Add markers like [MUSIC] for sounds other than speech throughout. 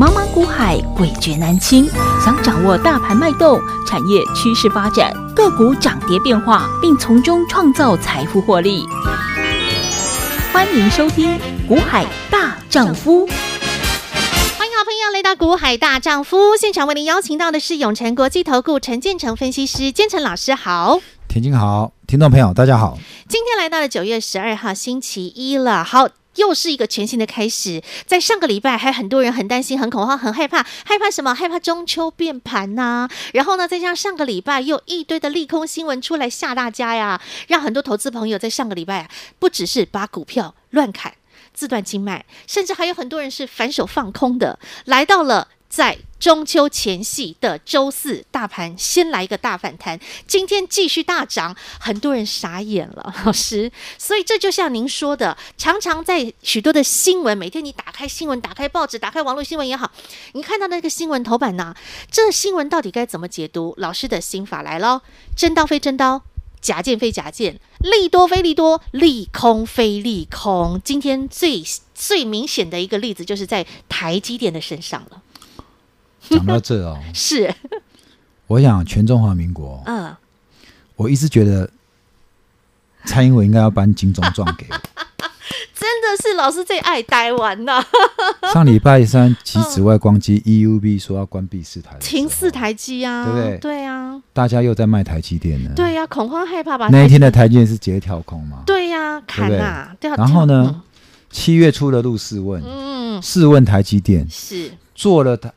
茫茫股海，诡谲难清。想掌握大盘脉动、产业趋势发展、个股涨跌变化，并从中创造财富获利，欢迎收听《股海大丈夫》。欢迎好朋友来到《股海大丈夫》现场，为您邀请到的是永诚国际投顾陈建成分析师，建成老师好。田静好，听众朋友大家好。今天来到了九月十二号星期一了，好。又是一个全新的开始。在上个礼拜，还很多人很担心、很恐慌、很害怕，害怕什么？害怕中秋变盘呐、然后呢，再加上上个礼拜又一堆的利空新闻出来吓大家呀，让很多投资朋友在上个礼拜啊，不只是把股票乱砍、自断经脉，甚至还有很多人是反手放空的，来到了在。中秋前夕的周四，大盘先来一个大反弹，今天继续大涨，很多人傻眼了，[LAUGHS] 老师。所以这就像您说的，常常在许多的新闻，每天你打开新闻、打开报纸、打开网络新闻也好，你看到那个新闻头版呐，这新闻到底该怎么解读？老师的心法来喽：真刀非真刀，假剑非假剑，利多非利多，利空非利空。今天最最明显的一个例子，就是在台积电的身上了。讲到这哦，[LAUGHS] 是，我想全中华民国，嗯，我一直觉得蔡英文应该要颁金钟状给我。[LAUGHS] 真的是老师最爱台湾呐！[LAUGHS] 上礼拜三，其紫外光机 EUB 说要关闭四台，停四台机啊，对不对？对啊，大家又在卖台积电呢。对呀，恐慌害怕吧？那一天的台积电是直接跳空嘛？对呀，砍啊！然后呢，七月初的陆试问，嗯，试问台积电是做了台。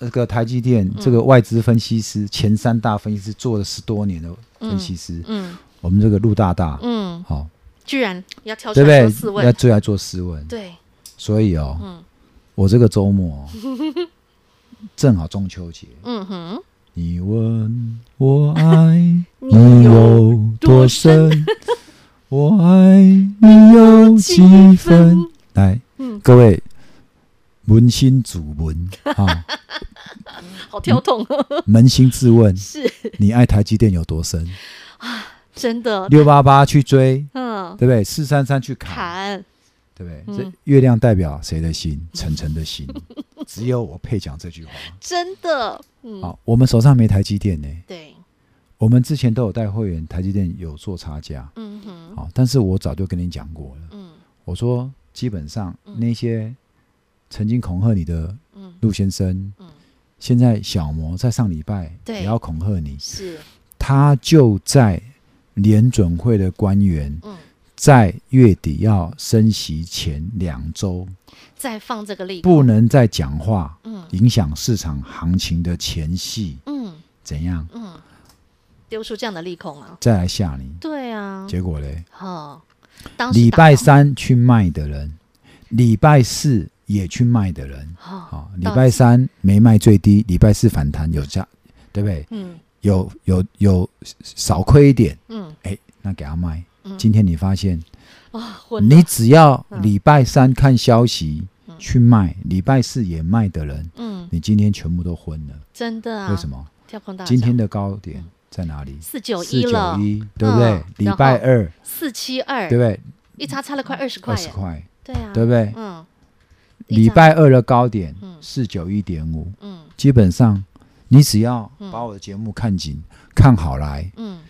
这个台积电，这个外资分析师、嗯、前三大分析师做了十多年的分析师，嗯，嗯我们这个陆大大，嗯，好、哦，居然要挑出来做试问，要最爱做试问，对，所以哦，嗯、我这个周末正好中秋节，[LAUGHS] 嗯哼，你问我爱你有多深，[LAUGHS] 我爱你有几分？来，嗯、各位。扪心自问 [LAUGHS] 啊，好跳痛。[LAUGHS] 扪心自问，是你爱台积电有多深啊？真的，六八八去追，嗯，对不对？四三三去砍，砍对不对？这月亮代表谁的心？晨晨的心。[LAUGHS] 只有我配讲这句话，真的。好，我们手上没台积电呢。对，我们之前都有带会员，台积电有做差价。嗯哼。好，但是我早就跟你讲过了。嗯，我说基本上那些。曾经恐吓你的陆先生，嗯。嗯、现在小摩在上礼拜也要恐吓你，是。他就在联准会的官员嗯。在月底要升息前两周再放这个利，不能再讲话，嗯。影响市场行情的前戏，嗯，怎样？嗯，丢出这样的利空啊，再来吓你，对啊，结果嘞，哦，礼拜三去卖的人，礼拜四。也去卖的人，好，礼拜三没卖最低，礼拜四反弹有价，对不对？嗯，有有有少亏一点，嗯，哎，那给他卖。今天你发现，你只要礼拜三看消息去卖，礼拜四也卖的人，嗯，你今天全部都昏了，真的啊？为什么？今天的高点在哪里？四九一了，对不对？礼拜二四七二，对不对？一差差了快二十块，二十块，对啊，对不对？嗯。礼拜二的高点四九一点五，嗯，基本上你只要把我的节目看紧、嗯、看好来，嗯，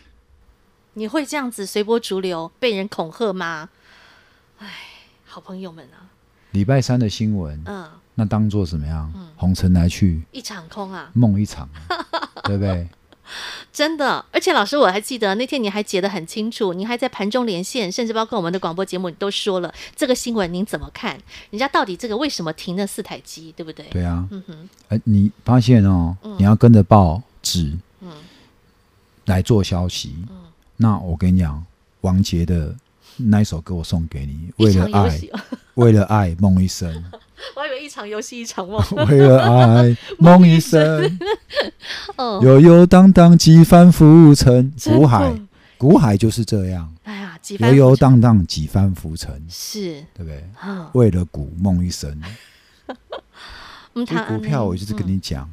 你会这样子随波逐流被人恐吓吗？哎，好朋友们啊，礼拜三的新闻，嗯，那当做怎么样？嗯，红尘来去。一场空啊，梦一场，对不对？[LAUGHS] 真的，而且老师，我还记得那天你还解得很清楚，你还在盘中连线，甚至包括我们的广播节目，你都说了这个新闻，您怎么看？人家到底这个为什么停了四台机，对不对？对啊，嗯哼，哎，你发现哦，嗯、你要跟着报纸，嗯，来做消息，嗯，那我跟你讲，王杰的那一首歌我送给你，为了爱，[LAUGHS] 为了爱，梦一生。我还以为一场游戏一场梦，[LAUGHS] 为了爱 [LAUGHS] 梦一生，悠悠 [LAUGHS] 荡荡几番浮沉，股海，股海就是这样。哎呀，悠悠荡荡几番浮沉，是。对不对？为了股梦一生。股票，我就是跟你讲，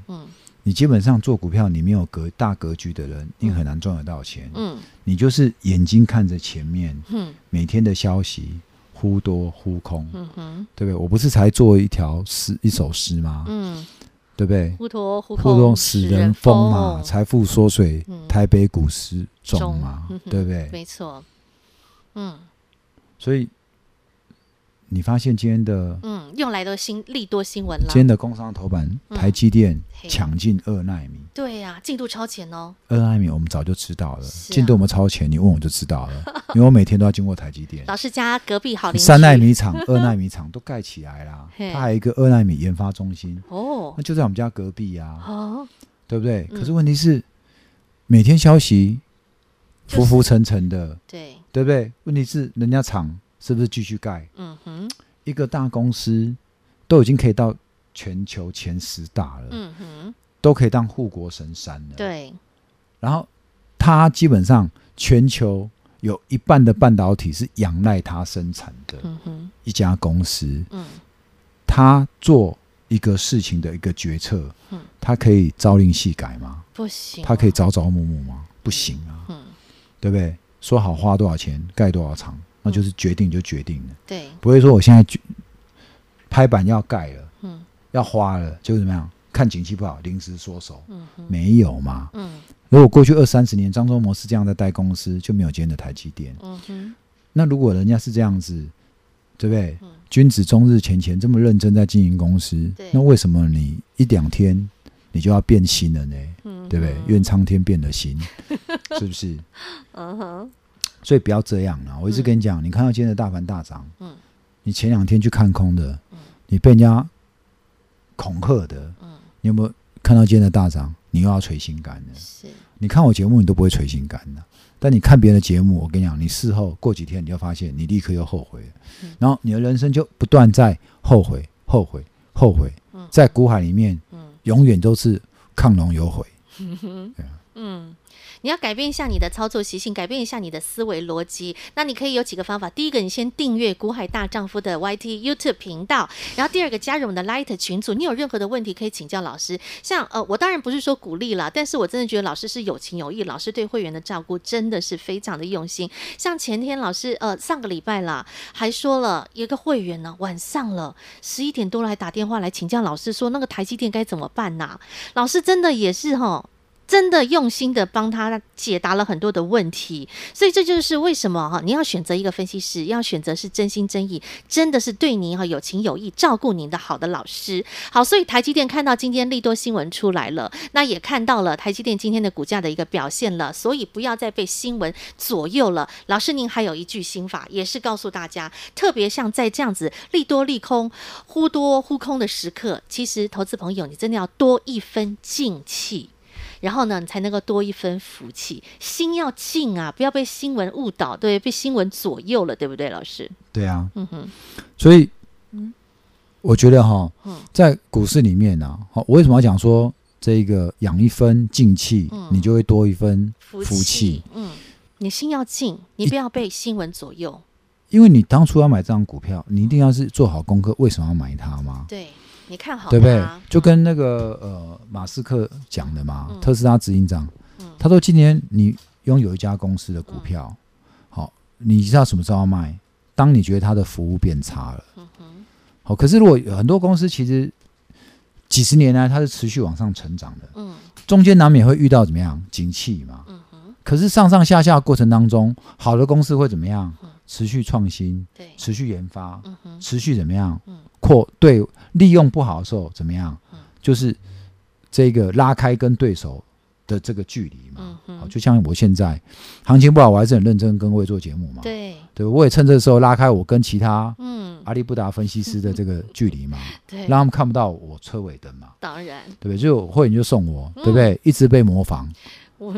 你基本上做股票，你没有格大格局的人，你很难赚得到钱。嗯，你就是眼睛看着前面，嗯。每天的消息。忽多忽空，嗯哼，对不对？我不是才做一条诗一首诗吗？嗯，对不对？忽多忽空，忽多使人疯嘛，财富缩水，嗯、台北股市重嘛，嗯、对不对？没错，嗯，所以。你发现今天的嗯，用来的新利多新闻了。今天的工商头版，台积电抢进二奈米。对呀，进度超前哦。二奈米我们早就知道了，进度我们超前，你问我就知道了，[LAUGHS] 因为我每天都要经过台积电。老师家隔壁好邻居。三奈米厂、[LAUGHS] 二奈米厂都盖起来啦，它还有一个二奈米研发中心哦，那就在我们家隔壁呀，哦，对不对？可是问题是，每天消息浮浮沉沉的，对，对不对？问题是人家厂。是不是继续盖？嗯哼，一个大公司都已经可以到全球前十大了，嗯哼，都可以当护国神山了。对。然后它基本上全球有一半的半导体是仰赖它生产的，嗯哼，一家公司，嗯，他做一个事情的一个决策，嗯，他可以朝令夕改吗？不行。他可以朝朝暮暮吗？不行啊，嗯，对不对？说好花多少钱盖多少厂。那就是决定就决定了，对，不会说我现在拍板要盖了，嗯，要花了就怎么样？看景气不好，临时缩手，嗯，没有嘛，嗯，如果过去二三十年张忠谋是这样在带公司，就没有今天的台积电，嗯哼，那如果人家是这样子，对不对？君子终日前前这么认真在经营公司，那为什么你一两天你就要变心了呢？嗯，对不对？愿苍天变了心，是不是？[LAUGHS] 嗯哼。所以不要这样了。我一直跟你讲，嗯、你看到今天的大盘大涨，嗯，你前两天去看空的，嗯，你被人家恐吓的，嗯，你有没有看到今天的大涨？你又要捶心肝了。是，你看我节目，你都不会捶心肝的。但你看别人的节目，我跟你讲，你事后过几天，你就发现你立刻又后悔了，嗯，然后你的人生就不断在后悔、后悔、后悔，嗯，在股海里面，嗯，永远都是亢龙有悔。嗯哼，对啊，嗯。你要改变一下你的操作习性，改变一下你的思维逻辑。那你可以有几个方法。第一个，你先订阅“古海大丈夫”的 YT YouTube 频道。然后第二个，加入我们的 Light 群组。你有任何的问题可以请教老师。像呃，我当然不是说鼓励了，但是我真的觉得老师是有情有义。老师对会员的照顾真的是非常的用心。像前天老师呃上个礼拜啦，还说了一个会员呢，晚上了十一点多了还打电话来请教老师说那个台积电该怎么办呐、老师真的也是哈。真的用心的帮他解答了很多的问题，所以这就是为什么哈，你要选择一个分析师，要选择是真心真意，真的是对您哈有情有义，照顾您的好的老师。好，所以台积电看到今天利多新闻出来了，那也看到了台积电今天的股价的一个表现了，所以不要再被新闻左右了。老师，您还有一句心法，也是告诉大家，特别像在这样子利多利空、忽多忽空的时刻，其实投资朋友，你真的要多一分静气。然后呢，你才能够多一分福气，心要静啊，不要被新闻误导，对，被新闻左右了，对不对，老师？对啊，嗯哼，所以，嗯，我觉得哈，在股市里面呢，好，我为什么要讲说这个养一分静气，你就会多一分福气？嗯，你心要静，你不要被新闻左右，因为你当初要买这张股票，你一定要是做好功课，为什么要买它吗？对。你看好对不对？就跟那个呃马斯克讲的嘛，特斯拉执行长，他说今年你拥有一家公司的股票，好，你知道什么时候要卖？当你觉得它的服务变差了，好，可是如果有很多公司其实几十年来它是持续往上成长的，嗯，中间难免会遇到怎么样？景气嘛，可是上上下下过程当中，好的公司会怎么样？持续创新，对，持续研发，持续怎么样？扩对。利用不好的时候怎么样？就是这个拉开跟对手的这个距离嘛。好，就像我现在行情不好，我还是很认真跟各位做节目嘛。对，对，我也趁这个时候拉开我跟其他嗯阿里布达分析师的这个距离嘛。[LAUGHS] 对，让他们看不到我车尾灯嘛。当然，对不对？就会员就送我，对不对？一直被模仿，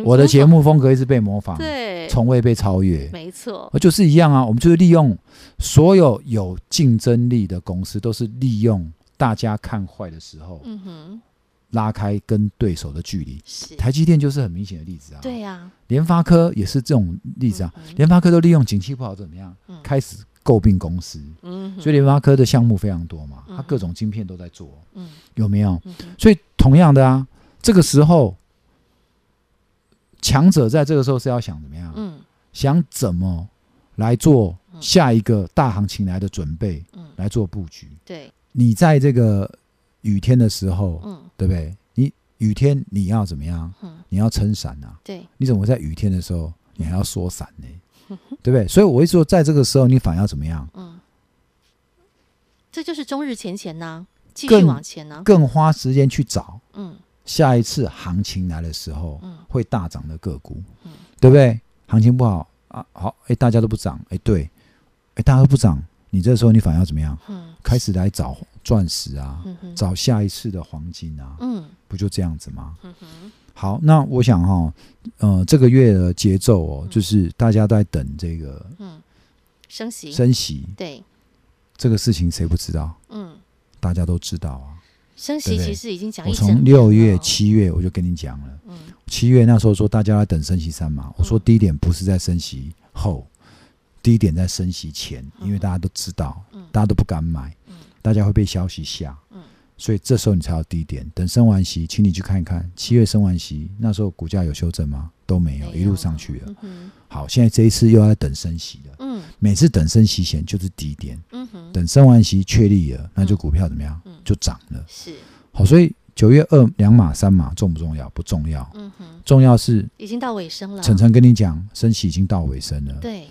我的节目风格一直被模仿，对，从未被超越。没错，就是一样啊。我们就是利用所有有竞争力的公司，都是利用。大家看坏的时候，嗯哼，拉开跟对手的距离。台积电就是很明显的例子啊。对呀，联发科也是这种例子啊。联发科都利用景气不好怎么样，开始诟病公司。嗯，所以联发科的项目非常多嘛，它各种晶片都在做。嗯，有没有？所以同样的啊，这个时候强者在这个时候是要想怎么样？嗯，想怎么来做下一个大行情来的准备，嗯，来做布局。对，你在这个雨天的时候，嗯，对不对？你雨天你要怎么样？嗯，你要撑伞啊。对，你怎么在雨天的时候你还要缩伞呢？[LAUGHS] 对不对？所以我会说，在这个时候你反而要怎么样？嗯，这就是终日前前呢，继续往前呢，更花时间去找，嗯，下一次行情来的时候，嗯，会大涨的个股，嗯，对不对？行情不好啊，好，哎，大家都不涨，哎，对，哎，大家都不涨，你这时候你反而要怎么样？嗯，开始来找钻石啊，找下一次的黄金啊，嗯，不就这样子吗？嗯哼，好，那我想哈，呃，这个月的节奏哦，就是大家都在等这个，嗯，升息，升息，对，这个事情谁不知道？嗯，大家都知道啊。升息其实已经讲一，我从六月、七月我就跟你讲了。嗯，七月那时候说大家在等升息三嘛，我说低点不是在升息后，低点在升息前，因为大家都知道，大家都不敢买，大家会被消息吓，所以这时候你才要低点。等升完息，请你去看一看，七月升完息那时候股价有修正吗？都没有，一路上去了。好，现在这一次又要在等升息了。嗯，每次等升息前就是低点。嗯哼，等升完息确立了，那就股票怎么样？就涨了。是。好，所以九月二两码三码重不重要？不重要。嗯哼，重要是已经到尾声了。晨晨跟你讲，升息已经到尾声了。对。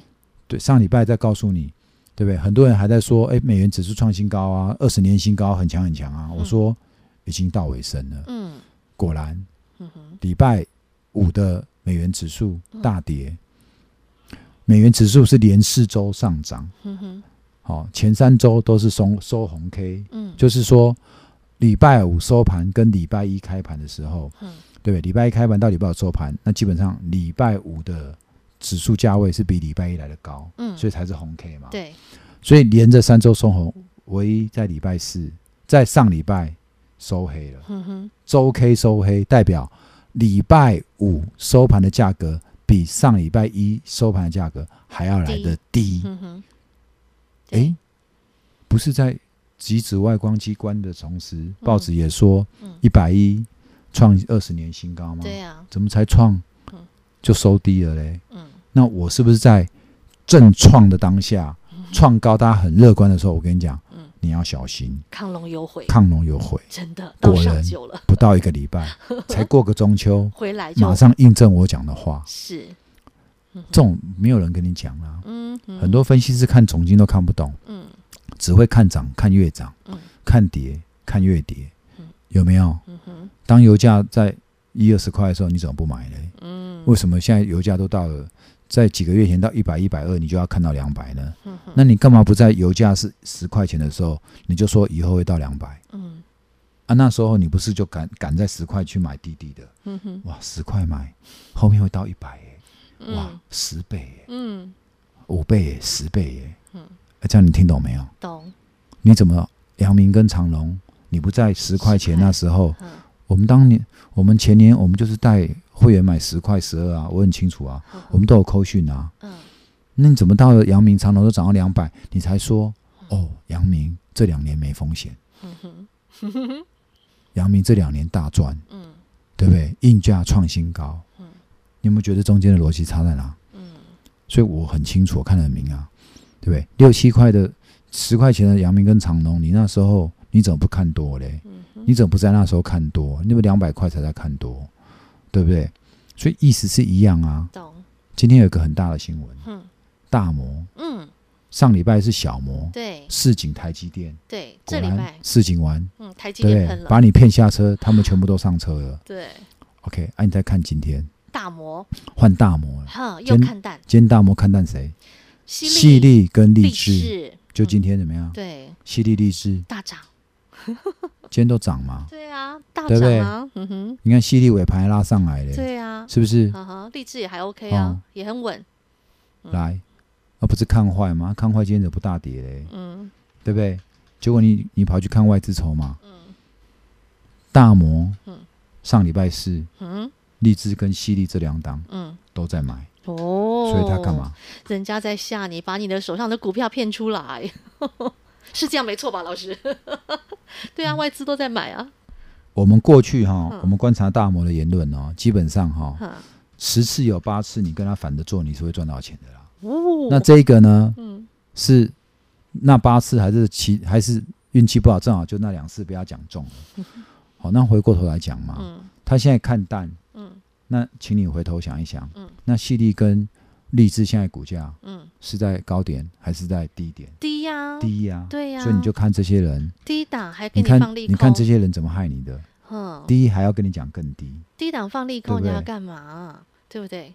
对，上礼拜在告诉你，对不对？很多人还在说，哎，美元指数创新高啊，二十年新高，很强很强啊。我说已经到尾声了。嗯。果然。礼拜五的美元指数大跌。美元指数是连四周上涨，嗯哼，好，前三周都是收收红 K，嗯，就是说礼拜五收盘跟礼拜一开盘的时候，嗯，对，礼拜一开盘到礼拜五收盘，那基本上礼拜五的指数价位是比礼拜一来的高，嗯，所以才是红 K 嘛，对，所以连着三周收红，唯一在礼拜四在上礼拜收黑了，嗯哼，周 K 收黑代表礼拜五收盘的价格。比上礼拜一收盘的价格还要来得低。哎、嗯欸，不是在极紫外光机关的同时，嗯、报纸也说一百一创二十年新高吗？对呀、啊，怎么才创就收低了嘞？嗯，那我是不是在正创的当下创高，大家很乐观的时候，我跟你讲。你要小心，亢龙有悔，亢龙有悔，真的，果然不到一个礼拜，[LAUGHS] 才过个中秋，回来马上印证我讲的话。是，这种没有人跟你讲啊。嗯，很多分析师看总经都看不懂，嗯，只会看涨看月涨，嗯，看跌看月跌，有没有？嗯哼，当油价在一二十块的时候，你怎么不买呢？嗯，为什么现在油价都到了？在几个月前到一百一百二，你就要看到两百呢？嗯、哼那你干嘛不在油价是十块钱的时候，你就说以后会到两百？嗯，啊，那时候你不是就赶赶在十块去买滴滴的？嗯哼，哇，十块买，后面会到一百耶！哇，十倍耶！嗯，五倍耶，十倍耶！嗯，啊，这样你听懂没有？懂。你怎么阳明跟长隆，你不在十块钱那时候？嗯、我们当年，我们前年，我们就是带。会员买十块十二啊，我很清楚啊，我们都有扣讯啊。嗯，那你怎么到了阳明长隆都涨到两百，你才说哦，阳明这两年没风险。嗯阳明这两年大赚。嗯，对不对？硬价创新高。嗯，你有没有觉得中间的逻辑差在哪？嗯，所以我很清楚，我看得很明啊，对不对？六七块的十块钱的阳明跟长隆，你那时候你怎么不看多嘞？你怎么不在那时候看多？你不两百块才在看多？对不对？所以意思是一样啊。懂。今天有一个很大的新闻。嗯。大摩。嗯。上礼拜是小摩。对。市井台积电。对。这礼拜。市井完。嗯。台积电。把你骗下车，他们全部都上车了。[LAUGHS] 对。OK，啊，你再看今天。大摩。换大摩了。哈，又看淡。今天大摩看淡谁？犀利跟励志。就今天怎么样？对。犀利励志。大涨。今天都涨吗？对啊，大涨啊！嗯哼，你看，犀利尾盘拉上来了。对啊，是不是？哈哈，励志也还 OK 啊，也很稳。来，而不是看坏吗？看坏今天怎么不大跌嘞？嗯，对不对？结果你你跑去看外资筹码。嗯，大摩。嗯，上礼拜四。嗯，励志跟犀利这两档。嗯，都在买。哦，所以他干嘛？人家在吓你，把你的手上的股票骗出来。是这样没错吧，老师？[LAUGHS] 对啊，外资都在买啊。我们过去哈，嗯、我们观察大摩的言论哦，基本上哈，嗯、十次有八次你跟他反着做，你是会赚到钱的啦。哦，那这个呢？嗯，是那八次还是其还是运气不好？正好就那两次被他讲中了。[LAUGHS] 好、那回过头来讲嘛，嗯，他现在看淡，嗯，那请你回头想一想，嗯，那细粒跟立志现在股价，嗯，是在高点还是在低点？低呀，低呀，对呀，所以你就看这些人。低档还给你放利空，你看这些人怎么害你的？嗯，低还要跟你讲更低，低档放利空你要干嘛？对不对？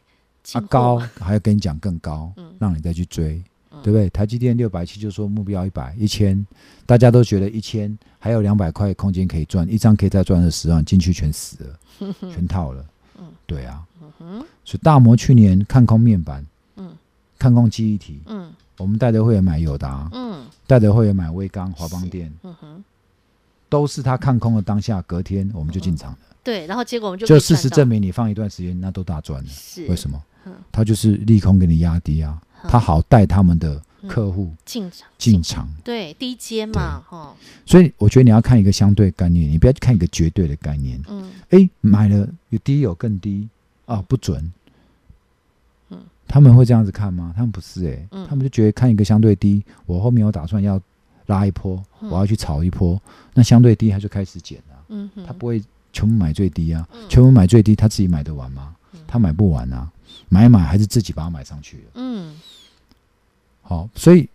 啊，高还要跟你讲更高，嗯，让你再去追，对不对？台积电六百七就说目标一百一千，大家都觉得一千还有两百块空间可以赚，一张可以再赚二十万，进去全死了，[LAUGHS] 全套了，嗯，对啊。嗯，所以大摩去年看空面板，嗯，看空记忆体，嗯，我们带着会员买友达，嗯，带着会员买威刚、华邦电，嗯哼，都是他看空的当下，隔天我们就进场了，对，然后结果我们就就事实证明，你放一段时间，那都大赚了，是。为什么？他就是利空给你压低啊，他好带他们的客户进场。进场，对，低阶嘛，哈，所以我觉得你要看一个相对概念，你不要看一个绝对的概念，嗯，哎，买了有低有更低。啊，不准。嗯，他们会这样子看吗？他们不是哎、欸，嗯、他们就觉得看一个相对低，我后面有打算要拉一波，嗯、我要去炒一波，那相对低他就开始减了。他不会全部买最低啊，嗯、全部买最低，他自己买得完吗？嗯、他买不完啊，买一买还是自己把它买上去了。嗯，好，所以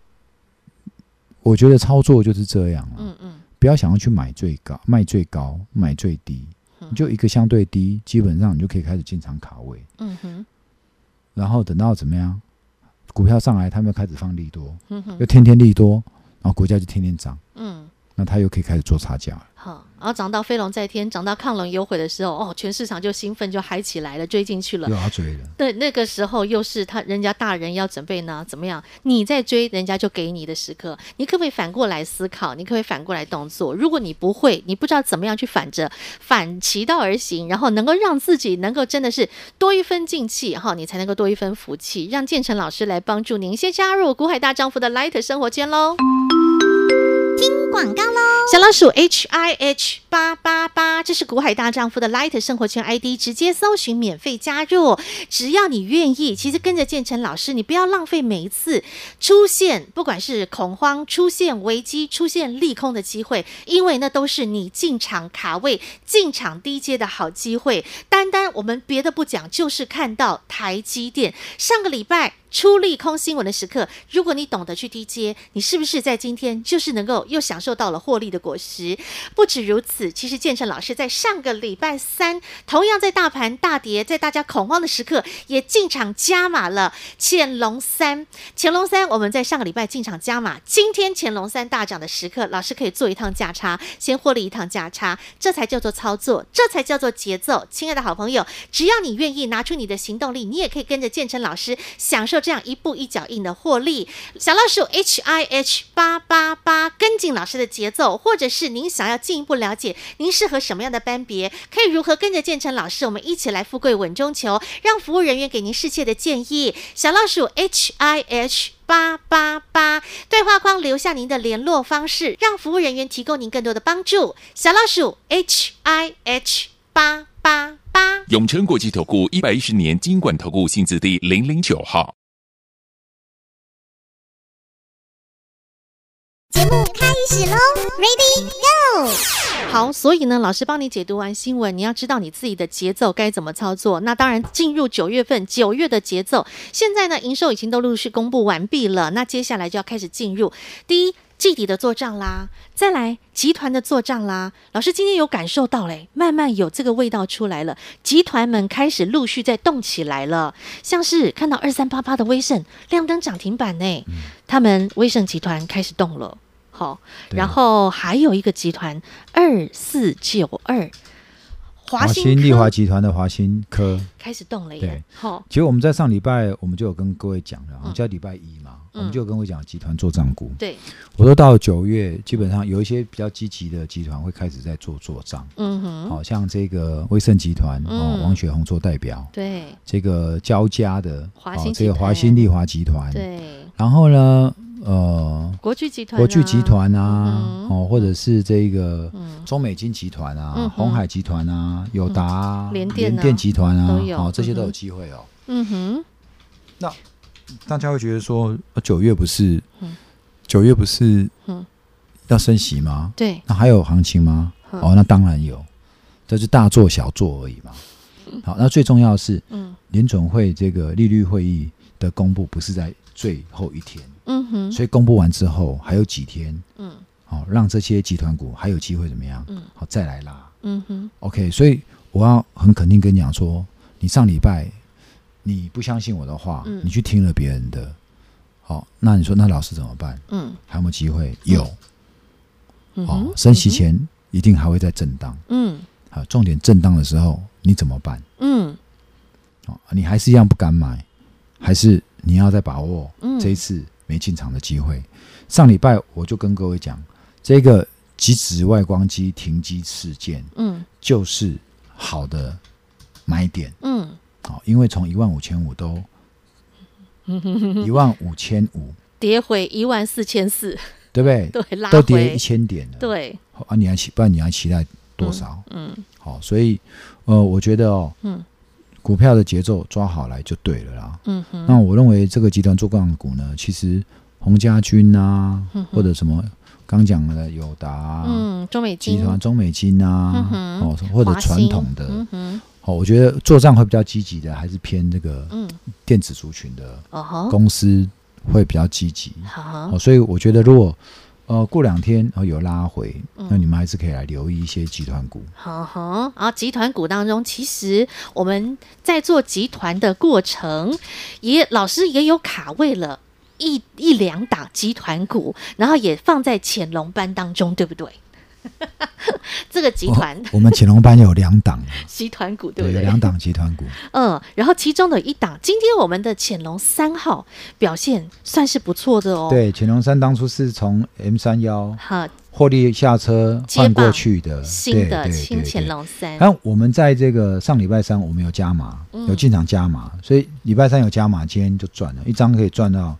我觉得操作就是这样了。嗯嗯，不要想要去买最高，卖最高，买最低。你就一个相对低，基本上你就可以开始进场卡位。嗯哼。然后等到怎么样，股票上来，他们又开始放利多，嗯哼，又天天利多，然后股价就天天涨。嗯。那他又可以开始做差价。好。然后涨到飞龙在天，涨到亢龙有悔的时候，哦，全市场就兴奋，就嗨起来了，追进去了。又要追了。对，那个时候又是他人家大人要准备呢，怎么样？你在追，人家就给你的时刻，你可不可以反过来思考？你可不可以反过来动作？如果你不会，你不知道怎么样去反着反其道而行，然后能够让自己能够真的是多一分静气哈，你才能够多一分福气。让建成老师来帮助您，先加入股海大丈夫的 Light 生活圈喽。听广告喽！小老鼠 H I H 八八八，这是股海大丈夫的 Light 生活圈 ID，直接搜寻免费加入。只要你愿意，其实跟着建成老师，你不要浪费每一次出现，不管是恐慌、出现危机、出现利空的机会，因为那都是你进场卡位、进场低阶的好机会。单单我们别的不讲，就是看到台积电上个礼拜。出利空新闻的时刻，如果你懂得去低接，你是不是在今天就是能够又享受到了获利的果实？不止如此，其实建成老师在上个礼拜三，同样在大盘大跌，在大家恐慌的时刻，也进场加码了潜龙三。潜龙三，我们在上个礼拜进场加码，今天潜龙三大涨的时刻，老师可以做一趟价差，先获利一趟价差，这才叫做操作，这才叫做节奏。亲爱的好朋友，只要你愿意拿出你的行动力，你也可以跟着建成老师享受。这样一步一脚印的获利，小老鼠 H I H 八八八，跟紧老师的节奏，或者是您想要进一步了解您适合什么样的班别，可以如何跟着建成老师，我们一起来富贵稳中求，让服务人员给您适切的建议。小老鼠 H I H 八八八，对话框留下您的联络方式，让服务人员提供您更多的帮助。小老鼠 H I H 八八八，永诚国际投顾一百一十年金管投顾新字第零零九号。节目开始喽，Ready Go！好，所以呢，老师帮你解读完新闻，你要知道你自己的节奏该怎么操作。那当然，进入九月份，九月的节奏，现在呢，营收已经都陆续公布完毕了。那接下来就要开始进入第一季底的做账啦，再来集团的做账啦。老师今天有感受到嘞，慢慢有这个味道出来了，集团们开始陆续在动起来了，像是看到二三八八的威盛亮灯涨停板呢，嗯、他们威盛集团开始动了。好，然后还有一个集团二四九二，华新丽华集团的华新科。开始动了耶。对，好，其实我们在上礼拜我们就有跟各位讲了，我们叫礼拜一嘛，我们就跟我讲集团做账股。对，我说到九月，基本上有一些比较积极的集团会开始在做做账。嗯哼，好像这个威盛集团哦，王雪红做代表。对，这个交加的华新这个华新丽华集团。对，然后呢？呃，国巨集团、国巨集团啊，哦，或者是这个中美金集团啊，鸿海集团啊，友达联电集团啊，哦，这些都有机会哦。嗯哼，那大家会觉得说，九月不是，九、嗯、月不是，要升息吗？嗯、对，那还有行情吗？嗯、哦，那当然有，这是大做小做而已嘛。嗯、好，那最重要的是，嗯，联准会这个利率会议的公布不是在最后一天，嗯哼，所以公布完之后还有几天，嗯，好，让这些集团股还有机会怎么样？嗯，好，再来拉，嗯哼，OK，所以我要很肯定跟你讲说，你上礼拜。你不相信我的话，嗯、你去听了别人的，好、哦，那你说那老师怎么办？嗯，还有没有机会？有，嗯、哦，升息前一定还会再震荡，嗯，好，重点震荡的时候你怎么办？嗯，哦，你还是一样不敢买，还是你要再把握这一次没进场的机会？嗯、上礼拜我就跟各位讲，这个极紫外光机停机事件，嗯，就是好的买点，嗯。好，因为从一万五千五都一万五千五跌回一万四千四，对不对？[LAUGHS] 对，拉都跌一千点了。对，啊，你还期，不然你还期待多少？嗯，嗯好，所以呃，我觉得哦，嗯，股票的节奏抓好来就对了啦。嗯哼，那我认为这个集团做钢股呢，其实洪家军啊，嗯、或者什么刚讲的友达、啊，嗯，中美金集团、中美金啊，嗯、哼哦，或者传统的，嗯哼。哦，我觉得做账会比较积极的，还是偏那个电子族群的公司会比较积极。好、嗯，所以我觉得如果呃过两天有拉回，嗯、那你们还是可以来留意一些集团股。好好，然后集团股当中，其实我们在做集团的过程，也老师也有卡位了一一两档集团股，然后也放在潜龙班当中，对不对？[LAUGHS] 这个集团，我们潜龙班有两档 [LAUGHS] 集团股，对不对？两档集团股。[LAUGHS] 嗯，然后其中的一档，今天我们的潜龙三号表现算是不错的哦。对，潜龙三当初是从 M 三幺哈获利下车换过去的新的轻潜龙三。然后我们在这个上礼拜三，我们有加码，有进场加码，所以礼拜三有加码，今天就赚了一张，可以赚到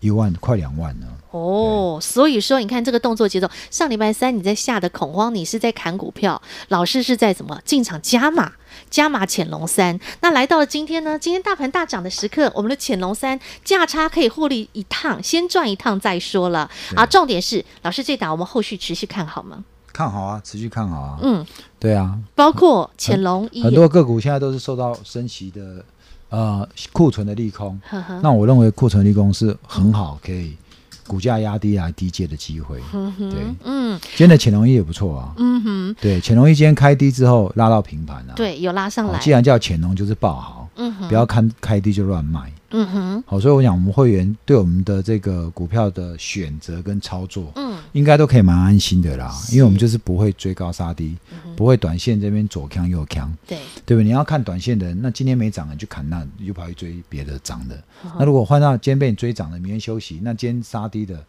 一万快两万了。哦，所以说你看这个动作节奏，上礼拜三你在吓得恐慌，你是在砍股票，老师是在怎么进场加码，加码潜龙三。那来到了今天呢？今天大盘大涨的时刻，我们的潜龙三价差可以获利一趟，先赚一趟再说了。啊，重点是老师这档我们后续持续看好吗？看好啊，持续看好啊。嗯，对啊，包括潜龙一，很多个股现在都是受到升息的呃库存的利空。呵呵。那我认为库存利空是很好，可以。股价压低来，低借的机会，对，嗯，今天的潜龙一也不错啊，嗯哼，对，潜龙一今天开低之后拉到平盘啊，对，有拉上来，既然叫潜龙就是爆好，嗯哼，不要看开低就乱卖。嗯哼，好，所以我想我们会员对我们的这个股票的选择跟操作，嗯，应该都可以蛮安心的啦，因为我们就是不会追高杀低，嗯、不会短线这边左扛右扛，对，对不对？你要看短线的人，那今天没涨你就砍那，你就跑去追别的涨的。嗯、那如果换到今天被你追涨的，明天休息，那今天杀低的，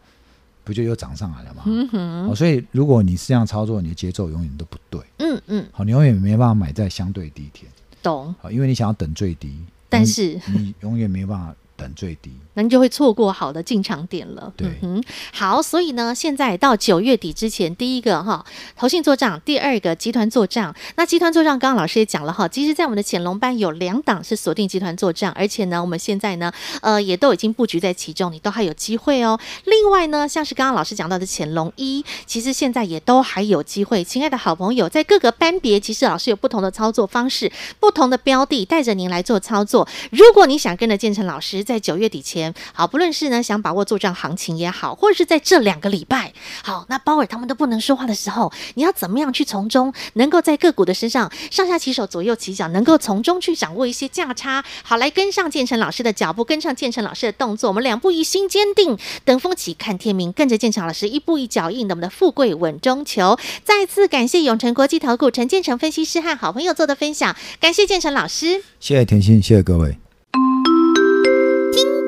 不就又涨上来了吗？嗯哼，所以如果你是这样操作，你的节奏永远都不对，嗯嗯，好，你永远没办法买在相对低点，懂？好，因为你想要等最低。但是你永远没办法等最低。那你就会错过好的进场点了。对，嗯，好，所以呢，现在到九月底之前，第一个哈，投信做账，第二个集团做账。那集团做账，刚刚老师也讲了哈，其实，在我们的潜龙班有两档是锁定集团做账，而且呢，我们现在呢，呃，也都已经布局在其中，你都还有机会哦。另外呢，像是刚刚老师讲到的潜龙一，其实现在也都还有机会。亲爱的好朋友，在各个班别，其实老师有不同的操作方式，不同的标的，带着您来做操作。如果你想跟着建成老师，在九月底前。好，不论是呢想把握做账行情也好，或者是在这两个礼拜，好，那鲍尔他们都不能说话的时候，你要怎么样去从中能够在个股的身上上下其手、左右起脚，能够从中去掌握一些价差，好，来跟上建成老师的脚步，跟上建成老师的动作，我们两步一心坚定，等风起看天明，跟着建成老师一步一脚印，我们的富贵稳中求。再次感谢永诚国际投顾陈建成分析师和好朋友做的分享，感谢建成老师，谢谢甜心，谢谢各位。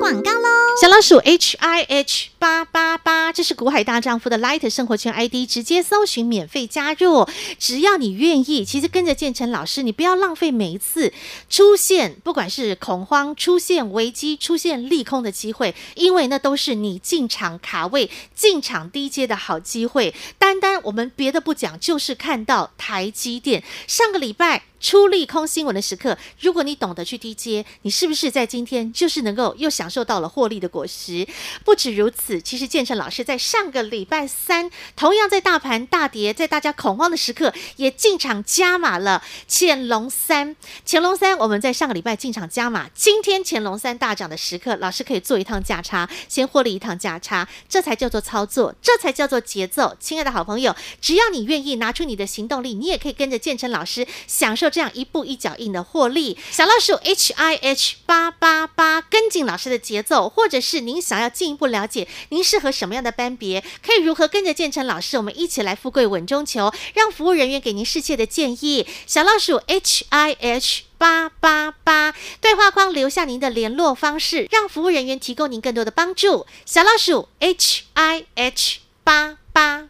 广告喽！小老鼠 H I H 八八八，这是股海大丈夫的 Light 生活圈 ID，直接搜寻免费加入。只要你愿意，其实跟着建成老师，你不要浪费每一次出现，不管是恐慌、出现危机、出现利空的机会，因为那都是你进场卡位、进场低阶的好机会。单单我们别的不讲，就是看到台积电上个礼拜。出利空新闻的时刻，如果你懂得去低接，你是不是在今天就是能够又享受到了获利的果实？不止如此，其实建成老师在上个礼拜三，同样在大盘大跌，在大家恐慌的时刻，也进场加码了潜龙三。潜龙三，我们在上个礼拜进场加码，今天潜龙三大涨的时刻，老师可以做一趟价差，先获利一趟价差，这才叫做操作，这才叫做节奏。亲爱的好朋友，只要你愿意拿出你的行动力，你也可以跟着建成老师享受这样一步一脚印的获利。小老鼠 H I H 八八八，跟紧老师的节奏，或者是您想要进一步了解您适合什么样的班别，可以如何跟着建成老师，我们一起来富贵稳中求，让服务人员给您适切的建议。小老鼠 H I H 八八八，对话框留下您的联络方式，让服务人员提供您更多的帮助。小老鼠 H I H 八八